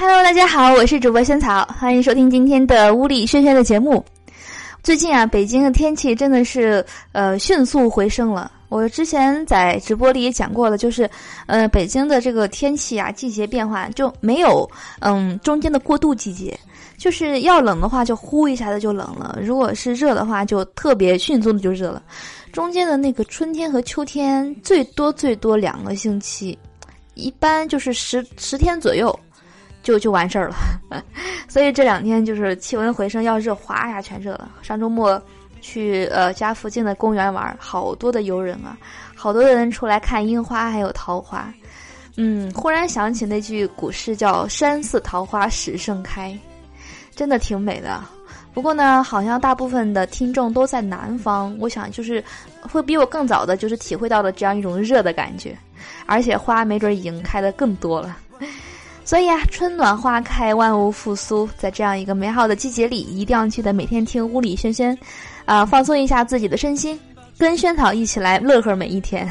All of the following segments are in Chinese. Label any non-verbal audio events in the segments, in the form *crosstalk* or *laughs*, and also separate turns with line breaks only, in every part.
Hello，大家好，我是主播萱草，欢迎收听今天的屋里轩轩的节目。最近啊，北京的天气真的是呃迅速回升了。我之前在直播里也讲过了，就是呃北京的这个天气啊，季节变化就没有嗯中间的过渡季节，就是要冷的话就呼一下子就冷了，如果是热的话就特别迅速的就热了。中间的那个春天和秋天最多最多两个星期，一般就是十十天左右。就就完事儿了，*laughs* 所以这两天就是气温回升，要热哗呀全热了。上周末去呃家附近的公园玩，好多的游人啊，好多的人出来看樱花还有桃花。嗯，忽然想起那句古诗叫“山寺桃花始盛开”，真的挺美的。不过呢，好像大部分的听众都在南方，我想就是会比我更早的，就是体会到了这样一种热的感觉，而且花没准已经开的更多了。所以啊，春暖花开，万物复苏，在这样一个美好的季节里，一定要记得每天听屋里轩轩，啊，放松一下自己的身心，跟萱草一起来乐呵每一天。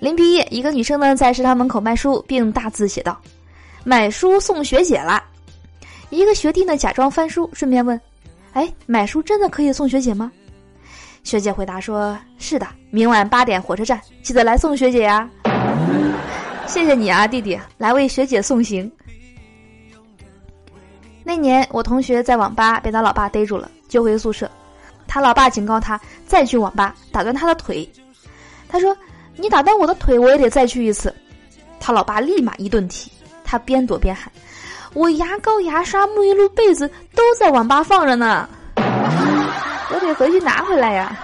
临毕业，一个女生呢在食堂门口卖书，并大字写道：“买书送学姐啦！”一个学弟呢假装翻书，顺便问。哎，买书真的可以送学姐吗？学姐回答说：“是的，明晚八点火车站，记得来送学姐呀。*laughs* ”谢谢你啊，弟弟，来为学姐送行。那年我同学在网吧被他老爸逮住了，揪回宿舍，他老爸警告他再去网吧打断他的腿。他说：“你打断我的腿，我也得再去一次。”他老爸立马一顿踢，他边躲边喊。我牙膏、牙刷、沐浴露、被子都在网吧放着呢，我得回去拿回来呀。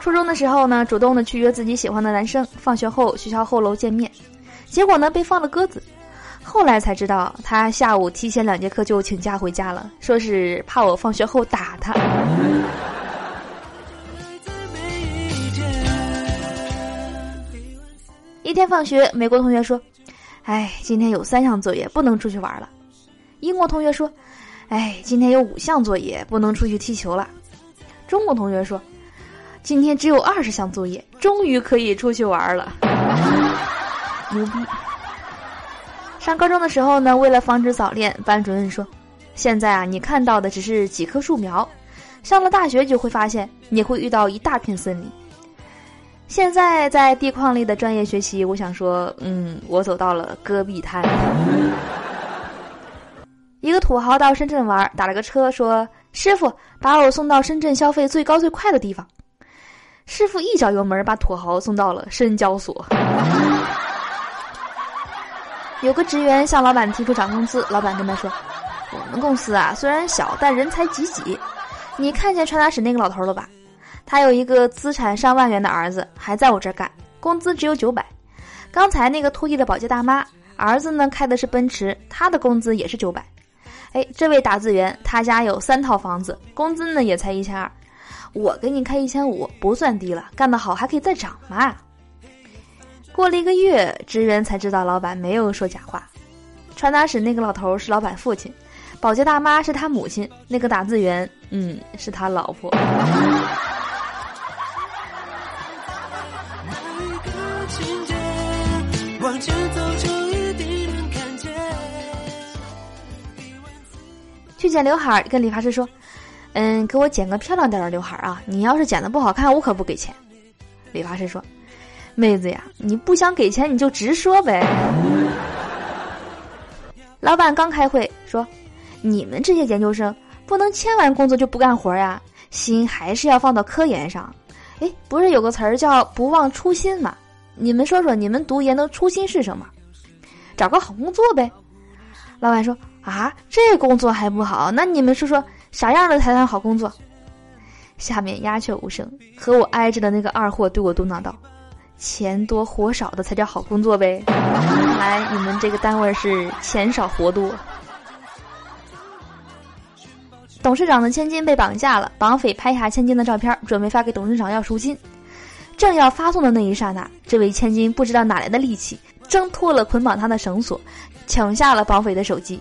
初中的时候呢，主动的去约自己喜欢的男生，放学后学校后楼见面，结果呢被放了鸽子。后来才知道，他下午提前两节课就请假回家了，说是怕我放学后打他。一天放学，美国同学说。哎，今天有三项作业不能出去玩了。英国同学说：“哎，今天有五项作业不能出去踢球了。”中国同学说：“今天只有二十项作业，终于可以出去玩了。”牛逼！上高中的时候呢，为了防止早恋，班主任说：“现在啊，你看到的只是几棵树苗，上了大学就会发现，你会遇到一大片森林。”现在在地矿里的专业学习，我想说，嗯，我走到了戈壁滩。一个土豪到深圳玩，打了个车，说：“师傅，把我送到深圳消费最高最快的地方。”师傅一脚油门把土豪送到了深交所。有个职员向老板提出涨工资，老板跟他说：“我们公司啊，虽然小，但人才济济。你看见传达室那个老头了吧？”他有一个资产上万元的儿子，还在我这儿干，工资只有九百。刚才那个拖地的保洁大妈，儿子呢开的是奔驰，他的工资也是九百。哎，这位打字员，他家有三套房子，工资呢也才一千二。我给你开一千五，不算低了，干得好还可以再涨嘛。过了一个月，职员才知道老板没有说假话。传达室那个老头是老板父亲，保洁大妈是他母亲，那个打字员，嗯，是他老婆。往前走就一定能看见。去剪刘海，跟理发师说：“嗯，给我剪个漂亮点的刘海啊！你要是剪的不好看，我可不给钱。”理发师说：“妹子呀，你不想给钱你就直说呗。”老板刚开会说：“你们这些研究生不能签完工作就不干活呀，心还是要放到科研上。哎，不是有个词儿叫‘不忘初心’吗？”你们说说，你们读研的初心是什么？找个好工作呗。老板说：“啊，这工作还不好，那你们说说啥样的才算好工作？”下面鸦雀无声，和我挨着的那个二货对我嘟囔道：“钱多活少的才叫好工作呗。”看来你们这个单位是钱少活多。董事长的千金被绑架了，绑匪拍下千金的照片，准备发给董事长要赎金。正要发送的那一刹那，这位千金不知道哪来的力气，挣脱了捆绑他的绳索，抢下了绑匪的手机。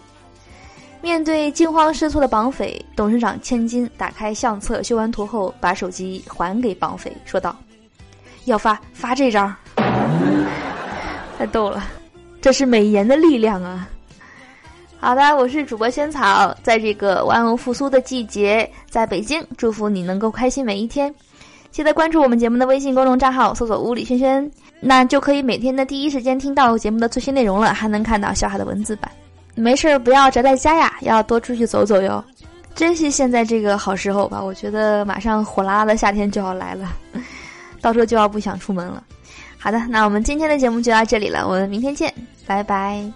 面对惊慌失措的绑匪，董事长千金打开相册，修完图后，把手机还给绑匪，说道：“要发发这张。*laughs* ”太逗了，这是美颜的力量啊！好的，我是主播仙草，在这个万物复苏的季节，在北京，祝福你能够开心每一天。记得关注我们节目的微信公众账号搜索物理轩轩那就可以每天的第一时间听到节目的最新内容了还能看到小海的文字版。没事儿不要宅在家呀要多出去走走哟。珍惜现在这个好时候吧我觉得马上火辣辣的夏天就要来了 *laughs* 到时候就要不想出门了。好的那我们今天的节目就到这里了我们明天见拜拜。